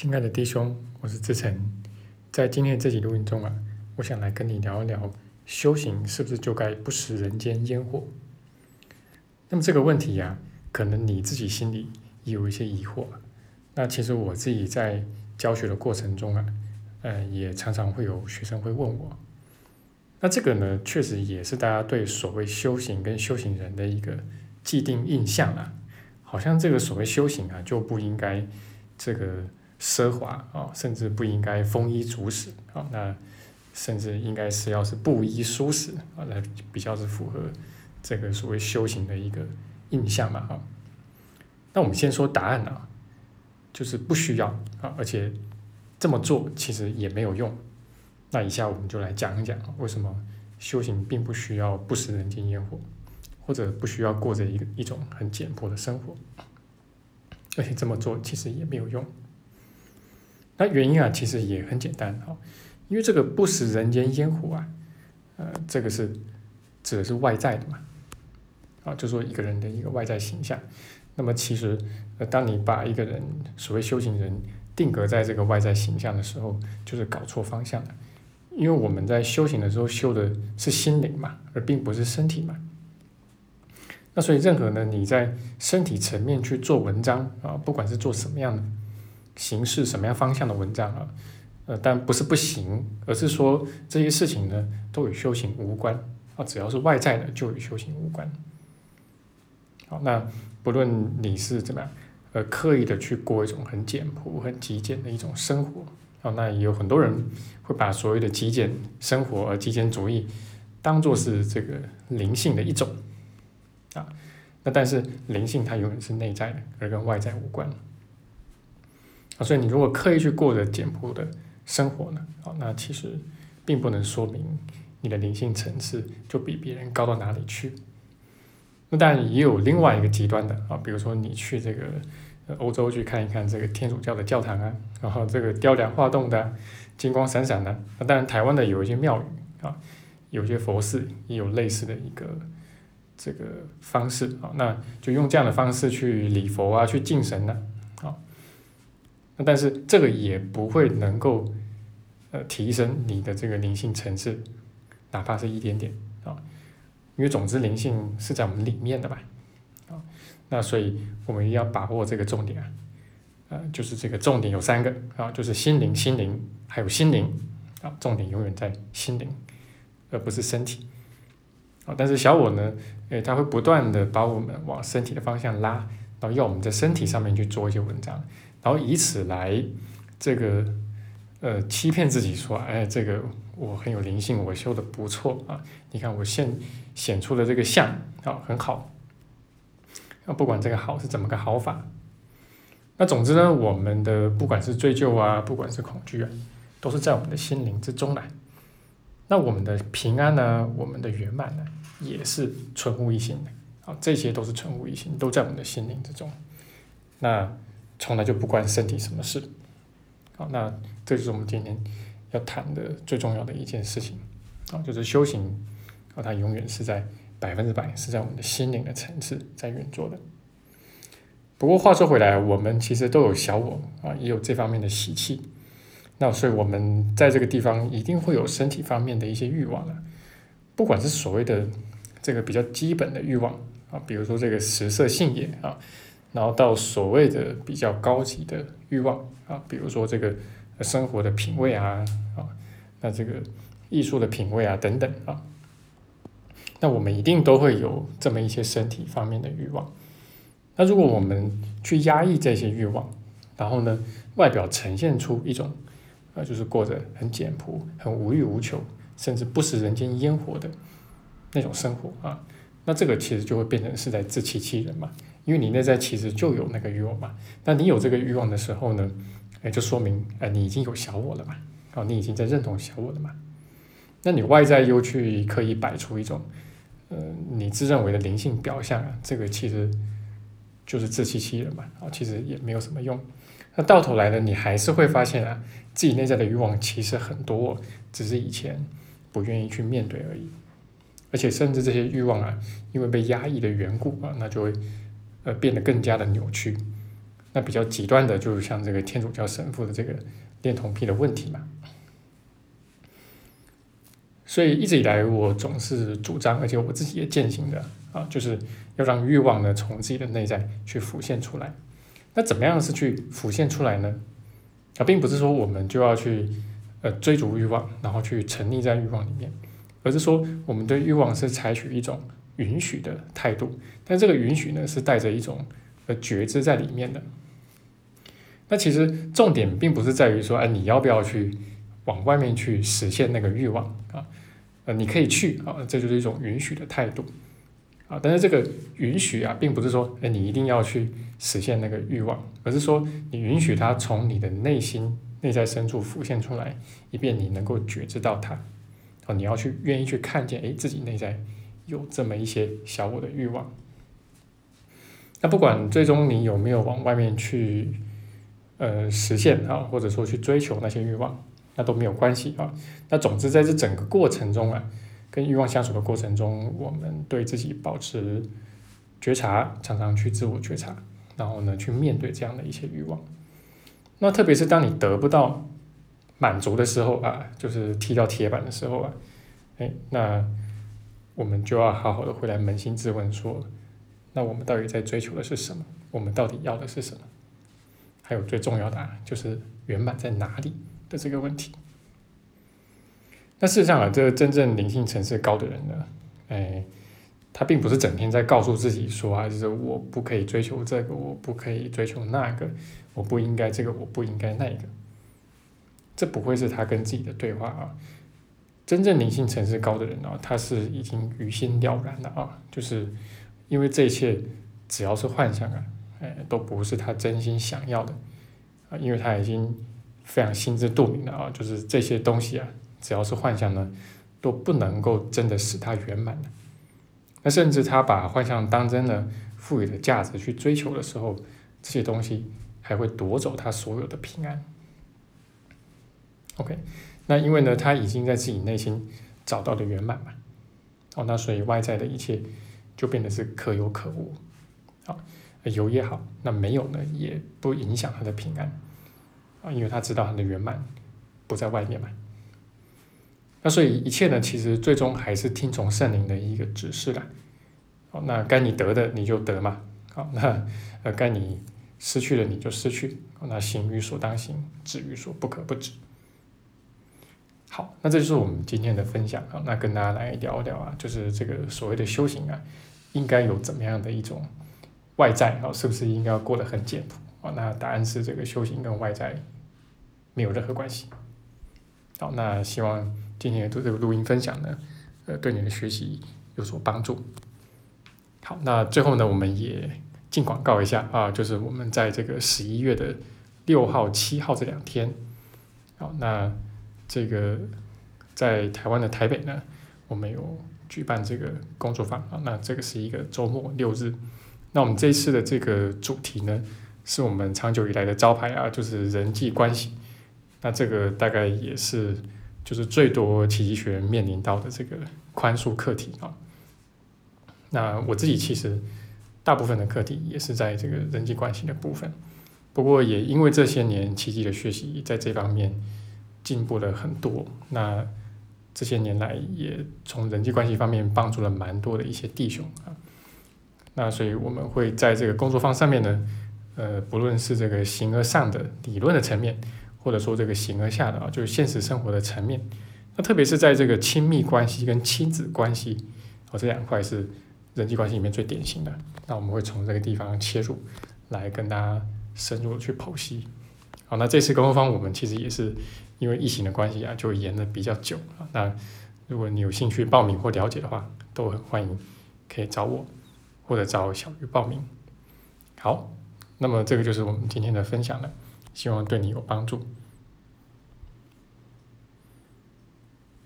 亲爱的弟兄，我是志成，在今天这集录音中啊，我想来跟你聊一聊，修行是不是就该不食人间烟火？那么这个问题呀，可能你自己心里也有一些疑惑。那其实我自己在教学的过程中啊，呃，也常常会有学生会问我。那这个呢，确实也是大家对所谓修行跟修行人的一个既定印象啊，好像这个所谓修行啊，就不应该这个。奢华啊，甚至不应该丰衣足食啊，那甚至应该是要是布衣舒适啊，来比较是符合这个所谓修行的一个印象嘛哈。那我们先说答案啊，就是不需要啊，而且这么做其实也没有用。那以下我们就来讲一讲为什么修行并不需要不食人间烟火，或者不需要过着一个一种很简朴的生活，而且这么做其实也没有用。那原因啊，其实也很简单哈，因为这个不食人间烟火啊，呃，这个是指的是外在的嘛，啊，就说一个人的一个外在形象。那么其实，呃，当你把一个人所谓修行人定格在这个外在形象的时候，就是搞错方向了。因为我们在修行的时候修的是心灵嘛，而并不是身体嘛。那所以任何呢，你在身体层面去做文章啊，不管是做什么样的。形式什么样方向的文章啊？呃，但不是不行，而是说这些事情呢都与修行无关啊，只要是外在的就与修行无关。好，那不论你是怎么样，呃，刻意的去过一种很简朴、很极简的一种生活啊，那也有很多人会把所谓的极简生活、而极简主义当做是这个灵性的一种啊，那但是灵性它永远是内在的，而跟外在无关。啊，所以你如果刻意去过着简朴的生活呢，啊，那其实并不能说明你的灵性层次就比别人高到哪里去。那当然也有另外一个极端的啊，比如说你去这个欧洲去看一看这个天主教的教堂啊，然后这个雕梁画栋的、金光闪闪的。那当然台湾的有一些庙宇啊，有些佛寺也有类似的一个这个方式啊，那就用这样的方式去礼佛啊，去敬神呢。但是这个也不会能够，呃，提升你的这个灵性层次，哪怕是一点点啊，因为总之灵性是在我们里面的吧，啊，那所以我们要把握这个重点啊，呃，就是这个重点有三个啊，就是心灵、心灵还有心灵啊，重点永远在心灵，而不是身体，啊，但是小我呢，诶，他会不断的把我们往身体的方向拉，然后要我们在身体上面去做一些文章。然后以此来，这个呃欺骗自己说，哎，这个我很有灵性，我修的不错啊。你看我现显出的这个相啊很好，那不管这个好是怎么个好法，那总之呢，我们的不管是追究啊，不管是恐惧啊，都是在我们的心灵之中来。那我们的平安呢，我们的圆满呢，也是存乎一心的。好，这些都是存乎一心，都在我们的心灵之中。那。从来就不关身体什么事，好，那这就是我们今天要谈的最重要的一件事情，啊，就是修行，啊，它永远是在百分之百是在我们的心灵的层次在运作的。不过话说回来，我们其实都有小我啊，也有这方面的习气，那所以我们在这个地方一定会有身体方面的一些欲望的，不管是所谓的这个比较基本的欲望啊，比如说这个食色性也啊。然后到所谓的比较高级的欲望啊，比如说这个生活的品味啊啊，那这个艺术的品味啊等等啊，那我们一定都会有这么一些身体方面的欲望。那如果我们去压抑这些欲望，然后呢，外表呈现出一种呃，就是过着很简朴、很无欲无求，甚至不食人间烟火的那种生活啊，那这个其实就会变成是在自欺欺人嘛。因为你内在其实就有那个欲望嘛，那你有这个欲望的时候呢，哎，就说明哎你已经有小我了嘛，哦，你已经在认同小我了嘛，那你外在又去刻意摆出一种，呃，你自认为的灵性表象啊，这个其实就是自欺欺人嘛，啊，其实也没有什么用，那到头来呢，你还是会发现啊，自己内在的欲望其实很多，只是以前不愿意去面对而已，而且甚至这些欲望啊，因为被压抑的缘故啊，那就会。呃，变得更加的扭曲，那比较极端的，就是像这个天主教神父的这个恋童癖的问题嘛。所以一直以来，我总是主张，而且我自己也践行的啊，就是要让欲望呢从自己的内在去浮现出来。那怎么样是去浮现出来呢？啊，并不是说我们就要去呃追逐欲望，然后去沉溺在欲望里面，而是说我们对欲望是采取一种允许的态度。但这个允许呢，是带着一种呃觉知在里面的。那其实重点并不是在于说，哎，你要不要去往外面去实现那个欲望啊？呃，你可以去啊，这就是一种允许的态度啊。但是这个允许啊，并不是说，哎，你一定要去实现那个欲望，而是说你允许它从你的内心内在深处浮现出来，以便你能够觉知到它。哦，你要去愿意去看见，哎，自己内在有这么一些小我的欲望。那不管最终你有没有往外面去呃实现啊，或者说去追求那些欲望。那都没有关系啊。那总之，在这整个过程中啊，跟欲望相处的过程中，我们对自己保持觉察，常常去自我觉察，然后呢，去面对这样的一些欲望。那特别是当你得不到满足的时候啊，就是踢到铁板的时候啊，哎，那我们就要好好的回来扪心自问说，那我们到底在追求的是什么？我们到底要的是什么？还有最重要的啊就是圆满在哪里？的这个问题，那事实上啊，这个真正灵性层次高的人呢，哎，他并不是整天在告诉自己说啊，就是我不可以追求这个，我不可以追求那个，我不应该这个，我不应该那个，这不会是他跟自己的对话啊。真正灵性层次高的人啊，他是已经于心了然了啊，就是因为这一切只要是幻想啊，哎，都不是他真心想要的啊，因为他已经。非常心知肚明了啊，就是这些东西啊，只要是幻想呢，都不能够真的使他圆满的。那甚至他把幻象当真的赋予的价值去追求的时候，这些东西还会夺走他所有的平安。OK，那因为呢，他已经在自己内心找到了圆满嘛，哦，那所以外在的一切就变得是可有可无，好，有也好，那没有呢，也不影响他的平安。啊，因为他知道他的圆满不在外面嘛，那所以一切呢，其实最终还是听从圣灵的一个指示啦。好，那该你得的你就得嘛，好，那呃该你失去的你就失去，那行于所当行，止于所不可不止。好，那这就是我们今天的分享啊，那跟大家来聊一聊啊，就是这个所谓的修行啊，应该有怎么样的一种外在啊，是不是应该要过得很简朴？哦，那答案是这个修行跟外在没有任何关系。好，那希望今天的这个录音分享呢，呃，对你的学习有所帮助。好，那最后呢，我们也进广告一下啊，就是我们在这个十一月的六号、七号这两天，好，那这个在台湾的台北呢，我们有举办这个工作坊啊，那这个是一个周末六日，那我们这次的这个主题呢？是我们长久以来的招牌啊，就是人际关系。那这个大概也是，就是最多奇迹学员面临到的这个宽恕课题啊。那我自己其实大部分的课题也是在这个人际关系的部分。不过也因为这些年奇迹的学习在这方面进步了很多。那这些年来也从人际关系方面帮助了蛮多的一些弟兄啊。那所以我们会在这个工作坊上面呢。呃，不论是这个形而上的理论的层面，或者说这个形而下的啊，就是现实生活的层面，那特别是在这个亲密关系跟亲子关系，哦，这两块是人际关系里面最典型的。那我们会从这个地方切入，来跟大家深入的去剖析。好，那这次工作坊我们其实也是因为疫情的关系啊，就延的比较久啊。那如果你有兴趣报名或了解的话，都很欢迎，可以找我或者找小鱼报名。好。那么这个就是我们今天的分享了，希望对你有帮助。